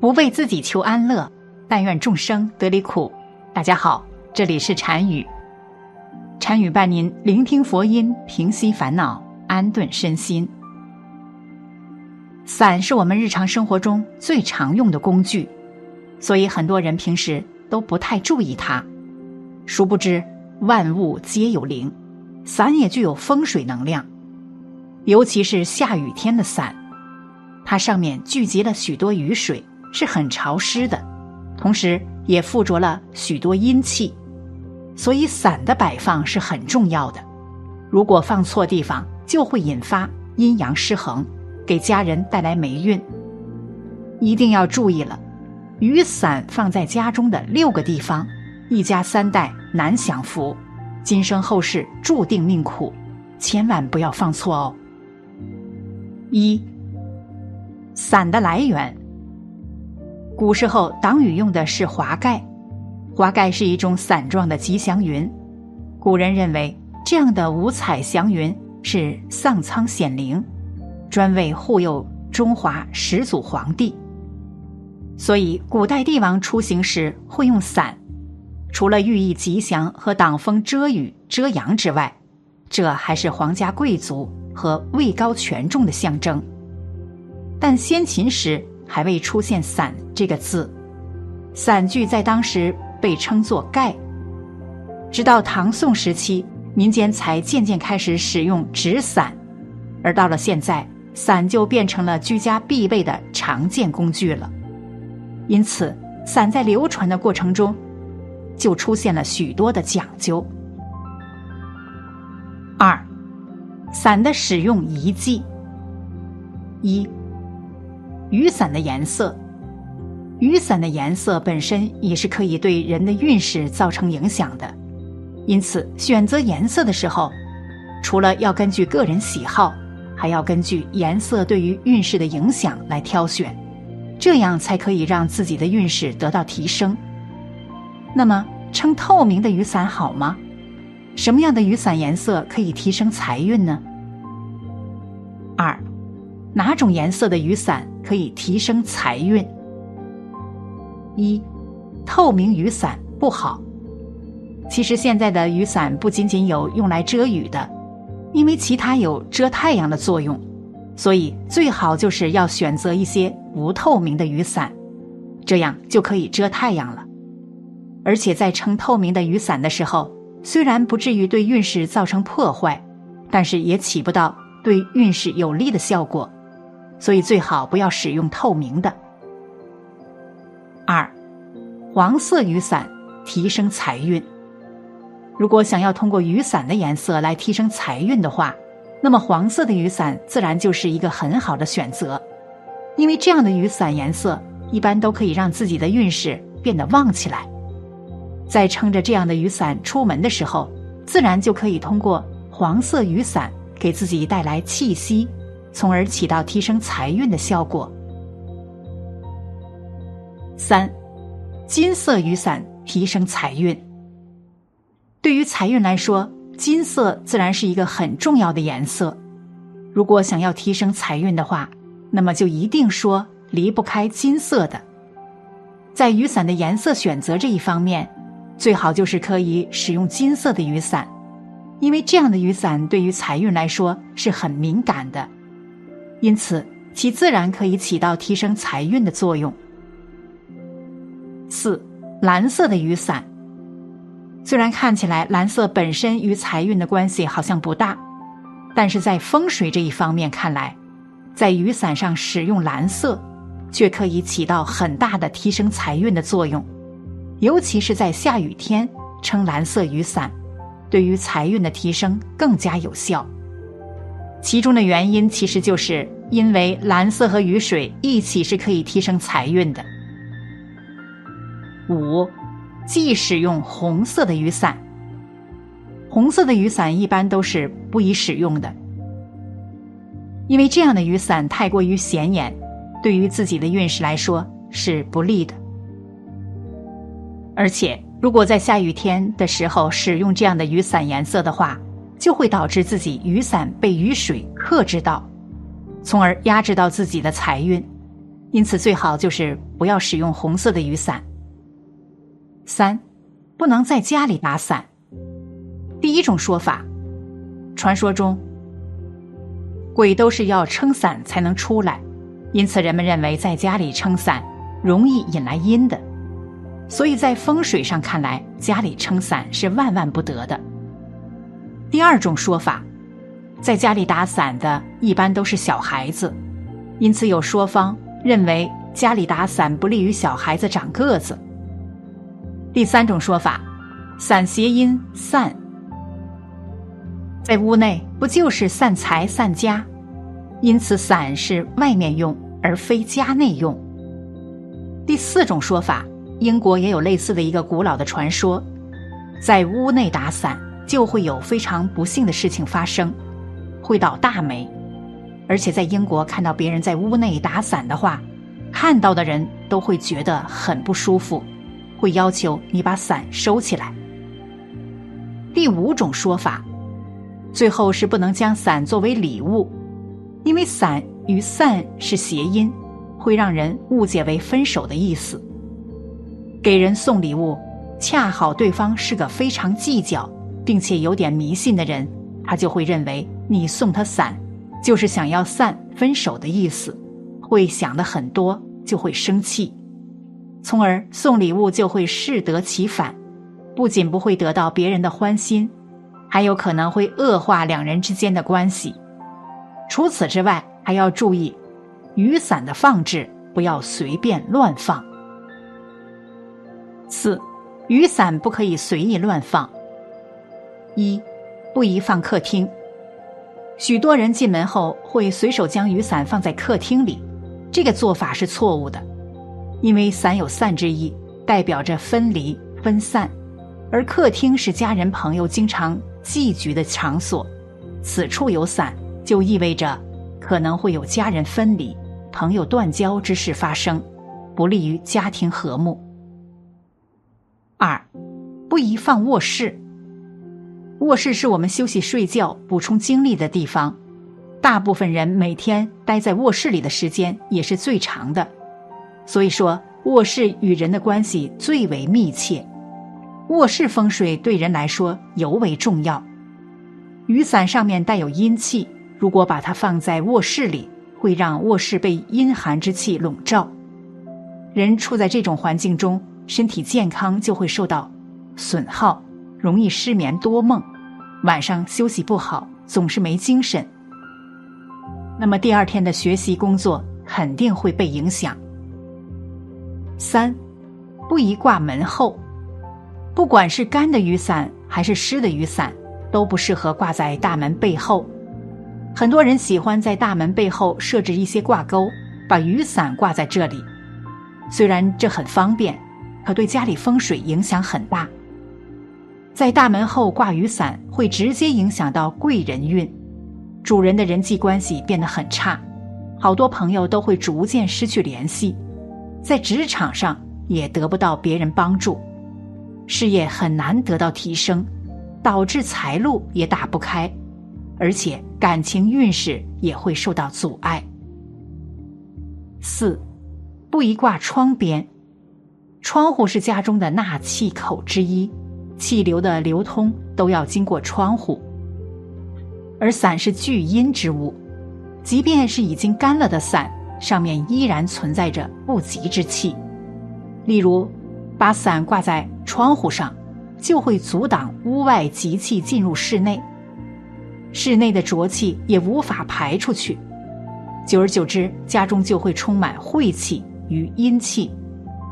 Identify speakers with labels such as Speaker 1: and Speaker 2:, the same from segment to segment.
Speaker 1: 不为自己求安乐，但愿众生得离苦。大家好，这里是禅语，禅语伴您聆听佛音，平息烦恼，安顿身心。伞是我们日常生活中最常用的工具，所以很多人平时都不太注意它。殊不知，万物皆有灵，伞也具有风水能量，尤其是下雨天的伞，它上面聚集了许多雨水。是很潮湿的，同时也附着了许多阴气，所以伞的摆放是很重要的。如果放错地方，就会引发阴阳失衡，给家人带来霉运。一定要注意了，雨伞放在家中的六个地方，一家三代难享福，今生后世注定命苦，千万不要放错哦。一，伞的来源。古时候挡雨用的是华盖，华盖是一种伞状的吉祥云。古人认为这样的五彩祥云是丧苍显灵，专为护佑中华始祖皇帝。所以古代帝王出行时会用伞，除了寓意吉祥和挡风遮雨遮阳之外，这还是皇家贵族和位高权重的象征。但先秦时。还未出现“伞”这个字，伞具在当时被称作“盖”。直到唐宋时期，民间才渐渐开始使用纸伞，而到了现在，伞就变成了居家必备的常见工具了。因此，伞在流传的过程中，就出现了许多的讲究。二，伞的使用遗迹。一。雨伞的颜色，雨伞的颜色本身也是可以对人的运势造成影响的，因此选择颜色的时候，除了要根据个人喜好，还要根据颜色对于运势的影响来挑选，这样才可以让自己的运势得到提升。那么，称透明的雨伞好吗？什么样的雨伞颜色可以提升财运呢？哪种颜色的雨伞可以提升财运？一，透明雨伞不好。其实现在的雨伞不仅仅有用来遮雨的，因为其他有遮太阳的作用，所以最好就是要选择一些不透明的雨伞，这样就可以遮太阳了。而且在撑透明的雨伞的时候，虽然不至于对运势造成破坏，但是也起不到对运势有利的效果。所以最好不要使用透明的。二，黄色雨伞提升财运。如果想要通过雨伞的颜色来提升财运的话，那么黄色的雨伞自然就是一个很好的选择，因为这样的雨伞颜色一般都可以让自己的运势变得旺起来。在撑着这样的雨伞出门的时候，自然就可以通过黄色雨伞给自己带来气息。从而起到提升财运的效果。三，金色雨伞提升财运。对于财运来说，金色自然是一个很重要的颜色。如果想要提升财运的话，那么就一定说离不开金色的。在雨伞的颜色选择这一方面，最好就是可以使用金色的雨伞，因为这样的雨伞对于财运来说是很敏感的。因此，其自然可以起到提升财运的作用。四，蓝色的雨伞，虽然看起来蓝色本身与财运的关系好像不大，但是在风水这一方面看来，在雨伞上使用蓝色，却可以起到很大的提升财运的作用。尤其是在下雨天撑蓝色雨伞，对于财运的提升更加有效。其中的原因其实就是因为蓝色和雨水一起是可以提升财运的。五，忌使用红色的雨伞。红色的雨伞一般都是不宜使用的，因为这样的雨伞太过于显眼，对于自己的运势来说是不利的。而且，如果在下雨天的时候使用这样的雨伞颜色的话，就会导致自己雨伞被雨水克制到，从而压制到自己的财运。因此最好就是不要使用红色的雨伞。三，不能在家里打伞。第一种说法，传说中鬼都是要撑伞才能出来，因此人们认为在家里撑伞容易引来阴的，所以在风水上看来，家里撑伞是万万不得的。第二种说法，在家里打伞的一般都是小孩子，因此有说方认为家里打伞不利于小孩子长个子。第三种说法，伞谐音散，在屋内不就是散财散家，因此伞是外面用而非家内用。第四种说法，英国也有类似的一个古老的传说，在屋内打伞。就会有非常不幸的事情发生，会倒大霉，而且在英国看到别人在屋内打伞的话，看到的人都会觉得很不舒服，会要求你把伞收起来。第五种说法，最后是不能将伞作为礼物，因为伞与散是谐音，会让人误解为分手的意思。给人送礼物，恰好对方是个非常计较。并且有点迷信的人，他就会认为你送他伞，就是想要散分手的意思，会想的很多，就会生气，从而送礼物就会适得其反，不仅不会得到别人的欢心，还有可能会恶化两人之间的关系。除此之外，还要注意，雨伞的放置不要随便乱放。四，雨伞不可以随意乱放。一，不宜放客厅。许多人进门后会随手将雨伞放在客厅里，这个做法是错误的，因为伞有散之意，代表着分离、分散，而客厅是家人朋友经常聚集的场所，此处有伞，就意味着可能会有家人分离、朋友断交之事发生，不利于家庭和睦。二，不宜放卧室。卧室是我们休息、睡觉、补充精力的地方，大部分人每天待在卧室里的时间也是最长的，所以说卧室与人的关系最为密切。卧室风水对人来说尤为重要。雨伞上面带有阴气，如果把它放在卧室里，会让卧室被阴寒之气笼罩，人处在这种环境中，身体健康就会受到损耗。容易失眠多梦，晚上休息不好，总是没精神。那么第二天的学习工作肯定会被影响。三，不宜挂门后，不管是干的雨伞还是湿的雨伞，都不适合挂在大门背后。很多人喜欢在大门背后设置一些挂钩，把雨伞挂在这里。虽然这很方便，可对家里风水影响很大。在大门后挂雨伞会直接影响到贵人运，主人的人际关系变得很差，好多朋友都会逐渐失去联系，在职场上也得不到别人帮助，事业很难得到提升，导致财路也打不开，而且感情运势也会受到阻碍。四，不宜挂窗边，窗户是家中的纳气口之一。气流的流通都要经过窗户，而伞是聚阴之物，即便是已经干了的伞，上面依然存在着不吉之气。例如，把伞挂在窗户上，就会阻挡屋外吉气进入室内，室内的浊气也无法排出去，久而久之，家中就会充满晦气与阴气，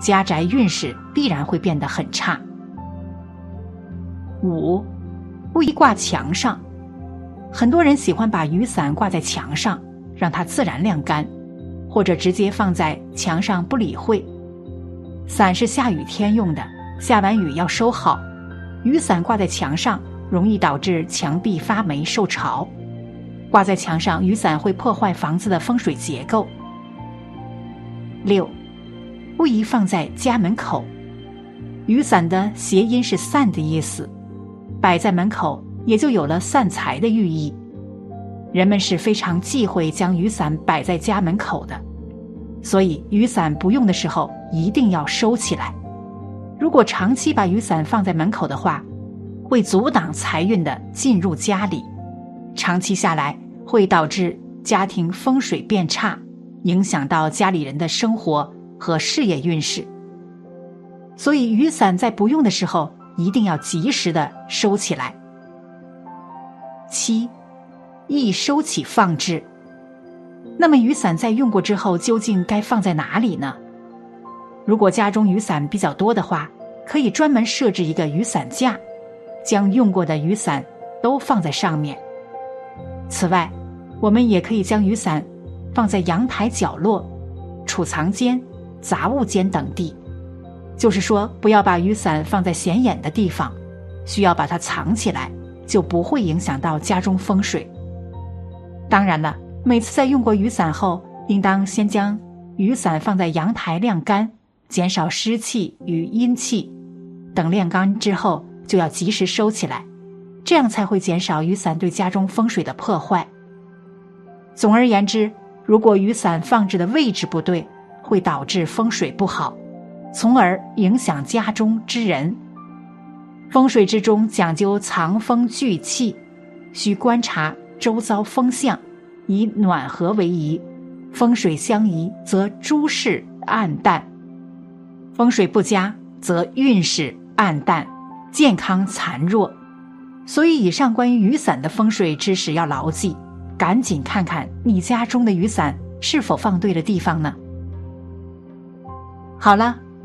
Speaker 1: 家宅运势必然会变得很差。五，不宜挂墙上。很多人喜欢把雨伞挂在墙上，让它自然晾干，或者直接放在墙上不理会。伞是下雨天用的，下完雨要收好。雨伞挂在墙上，容易导致墙壁发霉受潮。挂在墙上，雨伞会破坏房子的风水结构。六，不宜放在家门口。雨伞的谐音是散的意思。摆在门口，也就有了散财的寓意。人们是非常忌讳将雨伞摆在家门口的，所以雨伞不用的时候一定要收起来。如果长期把雨伞放在门口的话，会阻挡财运的进入家里，长期下来会导致家庭风水变差，影响到家里人的生活和事业运势。所以雨伞在不用的时候一定要及时的收起来。七，易收起放置。那么雨伞在用过之后究竟该放在哪里呢？如果家中雨伞比较多的话，可以专门设置一个雨伞架，将用过的雨伞都放在上面。此外，我们也可以将雨伞放在阳台角落、储藏间、杂物间等地。就是说，不要把雨伞放在显眼的地方，需要把它藏起来。就不会影响到家中风水。当然了，每次在用过雨伞后，应当先将雨伞放在阳台晾干，减少湿气与阴气。等晾干之后，就要及时收起来，这样才会减少雨伞对家中风水的破坏。总而言之，如果雨伞放置的位置不对，会导致风水不好，从而影响家中之人。风水之中讲究藏风聚气，需观察周遭风向，以暖和为宜。风水相宜，则诸事暗淡；风水不佳，则运势暗淡，健康残弱。所以，以上关于雨伞的风水知识要牢记，赶紧看看你家中的雨伞是否放对了地方呢？好了，